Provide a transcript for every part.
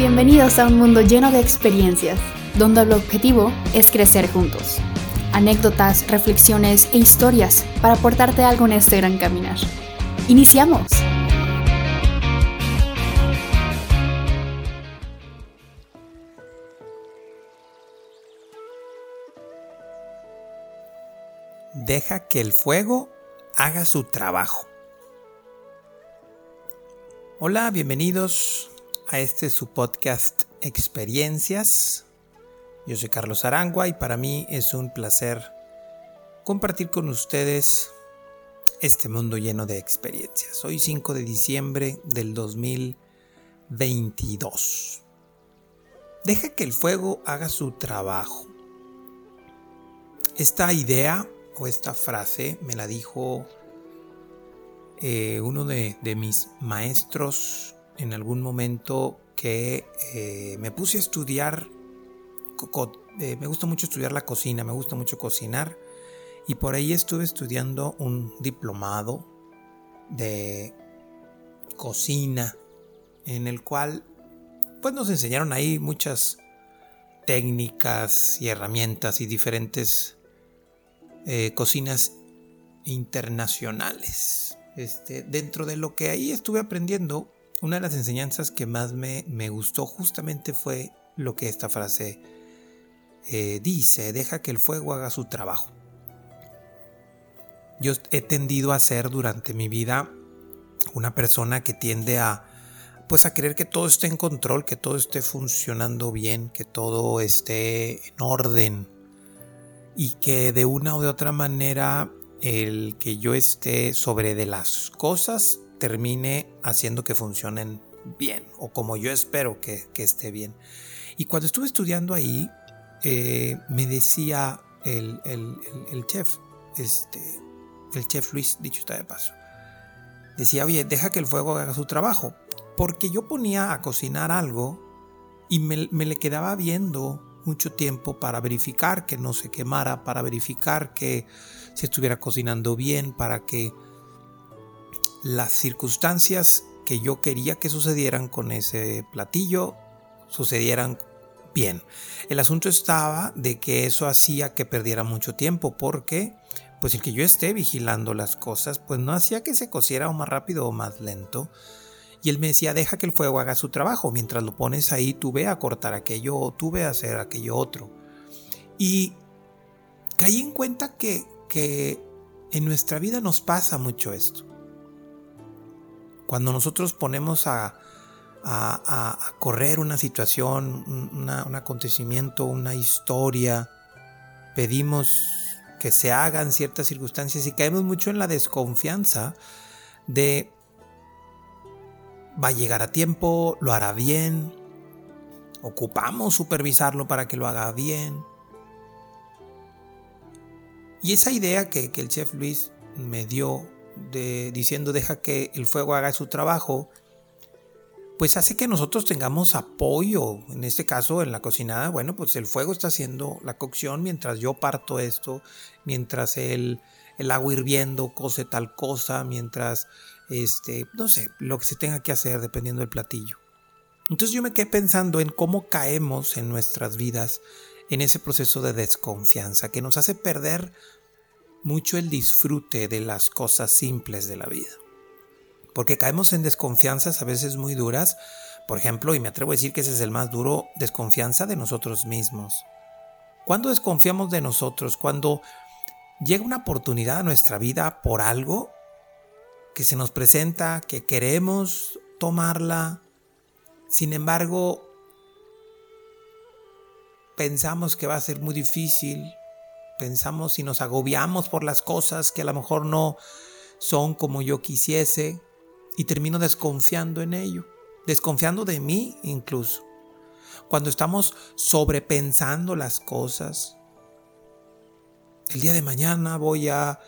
Bienvenidos a un mundo lleno de experiencias, donde el objetivo es crecer juntos. Anécdotas, reflexiones e historias para aportarte algo en este gran caminar. ¡Iniciamos! Deja que el fuego haga su trabajo. Hola, bienvenidos a este su podcast Experiencias. Yo soy Carlos Arangua y para mí es un placer compartir con ustedes este mundo lleno de experiencias. Hoy 5 de diciembre del 2022. Deja que el fuego haga su trabajo. Esta idea o esta frase me la dijo eh, uno de, mis maestros en algún momento que eh, me puse a estudiar, eh, me gusta mucho estudiar la cocina, me gusta mucho cocinar y por ahí estuve estudiando un diplomado de cocina en el cual pues nos enseñaron ahí muchas técnicas y herramientas y diferentes cocinas internacionales. Este, dentro de lo que ahí estuve aprendiendo, una de las enseñanzas que más me, gustó justamente fue lo que esta frase eh, dice, deja que el fuego haga su trabajo. Yo he tendido a ser durante mi vida una persona que tiende a pues a querer que todo esté en control, que todo esté funcionando bien, que todo esté en orden y que de una u de otra manera el que yo esté sobre de las cosas termine haciendo que funcionen bien o como yo espero que, esté bien. Y cuando estuve estudiando ahí, eh, me decía el, chef, este, el chef Luis, dicho está de paso, decía, oye, deja que el fuego haga su trabajo. Porque yo ponía a cocinar algo y me, me le quedaba viendo mucho tiempo para verificar que no se quemara, para verificar que se estuviera cocinando bien, para que las circunstancias que yo quería que sucedieran con ese platillo sucedieran bien. El asunto estaba de que eso hacía que perdiera mucho tiempo porque pues el que yo esté vigilando las cosas pues no hacía que se cociera o más rápido o más lento. Y él me decía, deja que el fuego haga su trabajo. Mientras lo pones ahí, tú ve a cortar aquello o tú ve a hacer aquello otro. Y caí en cuenta que, que en nuestra vida nos pasa mucho esto. Cuando nosotros ponemos a, correr una situación, un acontecimiento, una historia, pedimos que se hagan ciertas circunstancias y caemos mucho en la desconfianza de va a llegar a tiempo, lo hará bien, ocupamos supervisarlo para que lo haga bien. Y esa idea que, el chef Luis me dio de, diciendo deja que el fuego haga su trabajo, pues hace que nosotros tengamos apoyo. En este caso, en la cocinada, bueno, pues el fuego está haciendo la cocción mientras yo parto esto, mientras el, el agua hirviendo cose tal cosa, mientras este, no sé, lo que se tenga que hacer dependiendo del platillo. Entonces yo me quedé pensando en cómo caemos en nuestras vidas en ese proceso de desconfianza que nos hace perder mucho el disfrute de las cosas simples de la vida. Porque caemos en desconfianzas a veces muy duras, por ejemplo, y me atrevo a decir que ese es el más duro, desconfianza de nosotros mismos. Cuando desconfiamos de nosotros, cuando llega una oportunidad a nuestra vida por algo que se nos presenta, que queremos tomarla, sin embargo, pensamos que va a ser muy difícil, pensamos y nos agobiamos por las cosas que a lo mejor no son como yo quisiese y termino desconfiando en ello, desconfiando de mí incluso. Cuando estamos sobrepensando las cosas, el día de mañana voy a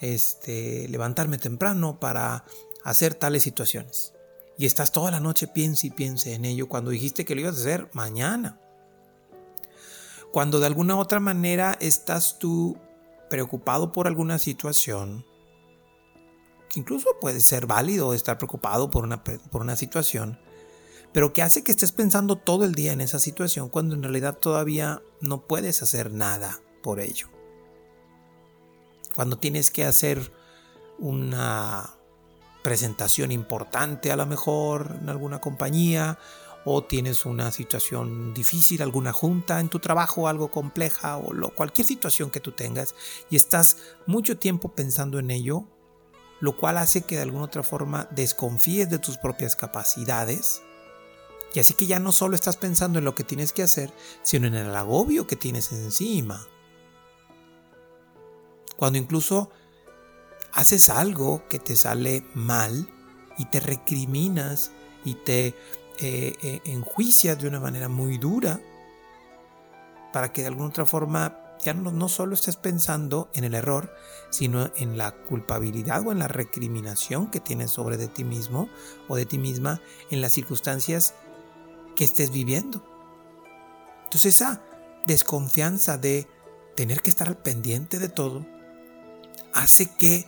este, levantarme temprano para hacer tales situaciones. Y estás toda la noche piense y piense en ello cuando dijiste que lo ibas a hacer mañana. Cuando de alguna otra manera estás tú preocupado por alguna situación, que incluso puede ser válido estar preocupado por una, por una situación, pero que hace que estés pensando todo el día en esa situación cuando en realidad todavía no puedes hacer nada por ello. Cuando tienes que hacer una presentación importante a lo mejor en alguna compañía o tienes una situación difícil, alguna junta en tu trabajo, algo compleja o lo, cualquier situación que tú tengas y estás mucho tiempo pensando en ello, lo cual hace que de alguna otra forma desconfíes de tus propias capacidades. Y así que ya no solo estás pensando en lo que tienes que hacer, sino en el agobio que tienes encima. Cuando incluso haces algo que te sale mal y te recriminas y te eh, eh, de una manera muy dura para que de alguna otra forma ya no, no, solo estés pensando en el error, sino en la culpabilidad o en la recriminación que tienes sobre de ti mismo o de ti misma en las circunstancias que estés viviendo. Entonces esa desconfianza de tener que estar al pendiente de todo hace que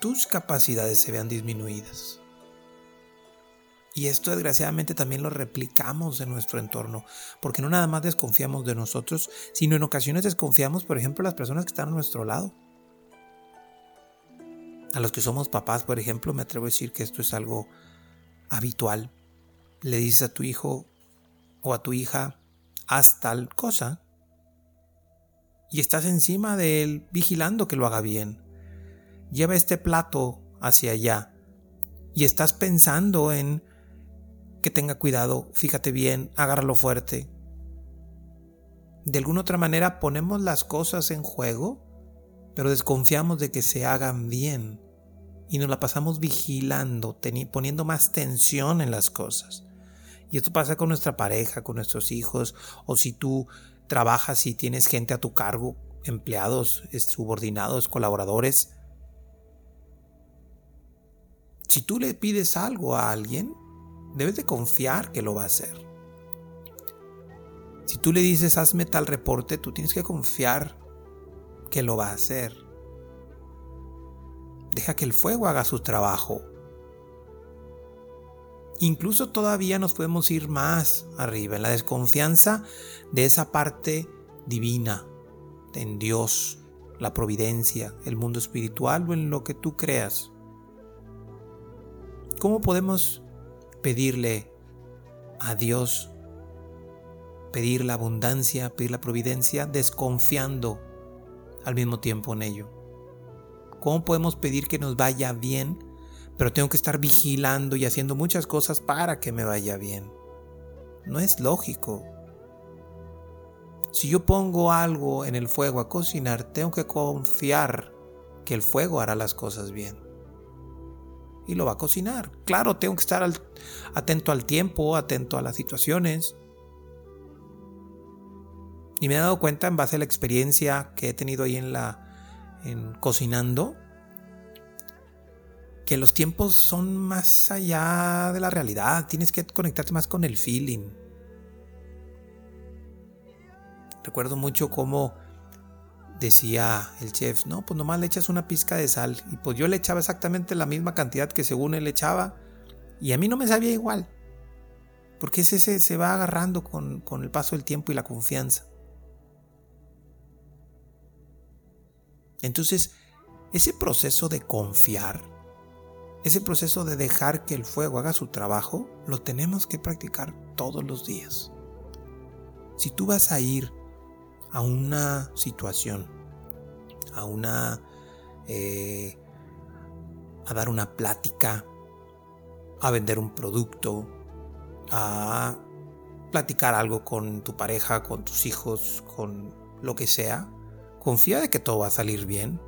tus capacidades se vean disminuidas. Y esto desgraciadamente también lo replicamos en nuestro entorno, porque no nada más desconfiamos de nosotros, sino en ocasiones desconfiamos, por ejemplo, de las personas que están a nuestro lado. A los que somos papás, por ejemplo, me atrevo a decir que esto es algo habitual. Le dices a tu hijo o a tu hija, haz tal cosa, y estás encima de él vigilando que lo haga bien lleva este plato hacia allá y estás pensando en que tenga cuidado, fíjate bien, agárralo fuerte. De alguna otra manera ponemos las cosas en juego, pero desconfiamos de que se hagan bien y nos la pasamos vigilando, poniendo más tensión en las cosas. Y esto pasa con nuestra pareja, con nuestros hijos, o si tú trabajas y tienes gente a tu cargo, empleados, subordinados, colaboradores, si tú le pides algo a alguien, debes de confiar que lo va a hacer. Si tú le dices hazme tal reporte, tú tienes que confiar que lo va a hacer. Deja que el fuego haga su trabajo. Incluso todavía nos podemos ir más arriba, en la desconfianza de esa parte divina, en Dios, la providencia, el mundo espiritual o en lo que tú creas. ¿Cómo podemos pedirle a Dios, pedir la abundancia, pedir la providencia, desconfiando al mismo tiempo en ello? ¿Cómo podemos pedir que nos vaya bien, pero tengo que estar vigilando y haciendo muchas cosas para que me vaya bien? No es lógico. Si yo pongo algo en el fuego a cocinar, tengo que confiar que el fuego hará las cosas bien y lo va a cocinar. Claro, tengo que estar atento al tiempo, atento a las situaciones. Y me he dado cuenta en base a la experiencia que he tenido ahí en la en cocinando que los tiempos son más allá de la realidad, tienes que conectarte más con el feeling. Recuerdo mucho cómo decía el chef, no, pues nomás le echas una pizca de sal. Y pues yo le echaba exactamente la misma cantidad que según él echaba. Y a mí no me sabía igual. Porque ese se, va agarrando con, con el paso del tiempo y la confianza. Entonces, ese proceso de confiar, ese proceso de dejar que el fuego haga su trabajo, lo tenemos que practicar todos los días. Si tú vas a ir a una situación, a una... Eh, a dar una plática, a vender un producto, a platicar algo con tu pareja, con tus hijos, con lo que sea, confía de que todo va a salir bien.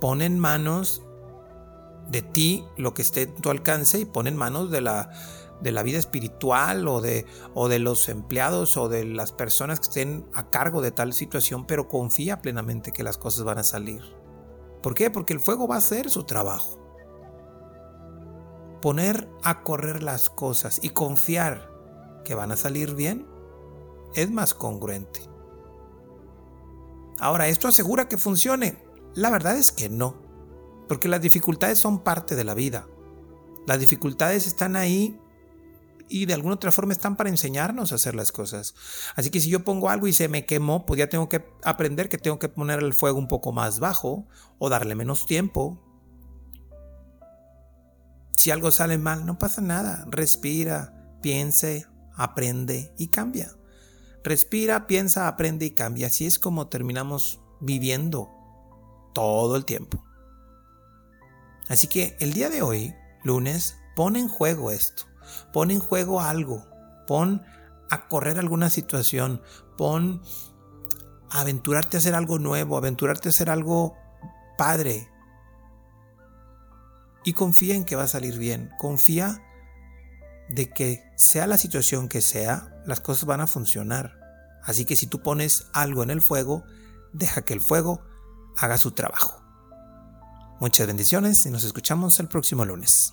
Pon en manos de ti lo que esté en tu alcance y pon en manos de la de la vida espiritual o de, o de los empleados o de las personas que estén a cargo de tal situación, pero confía plenamente que las cosas van a salir. ¿Por qué? Porque el fuego va a hacer su trabajo. Poner a correr las cosas y confiar que van a salir bien es más congruente. Ahora, ¿esto asegura que funcione? La verdad es que no, porque las dificultades son parte de la vida. Las dificultades están ahí y de alguna otra forma están para enseñarnos a hacer las cosas. Así que si yo pongo algo y se me quemó, pues ya tengo que aprender que tengo que poner el fuego un poco más bajo o darle menos tiempo. Si algo sale mal, no pasa nada. Respira, piense, aprende y cambia. Respira, piensa, aprende y cambia. Así es como terminamos viviendo todo el tiempo. Así que el día de hoy, lunes, pon en juego esto. Pon en juego algo. Pon a correr alguna situación. Pon a aventurarte a hacer algo nuevo, aventurarte a hacer algo padre. Y confía en que va a salir bien. Confía de que sea la situación que sea, las cosas van a funcionar. Así que si tú pones algo en el fuego, deja que el fuego haga su trabajo. Muchas bendiciones y nos escuchamos el próximo lunes.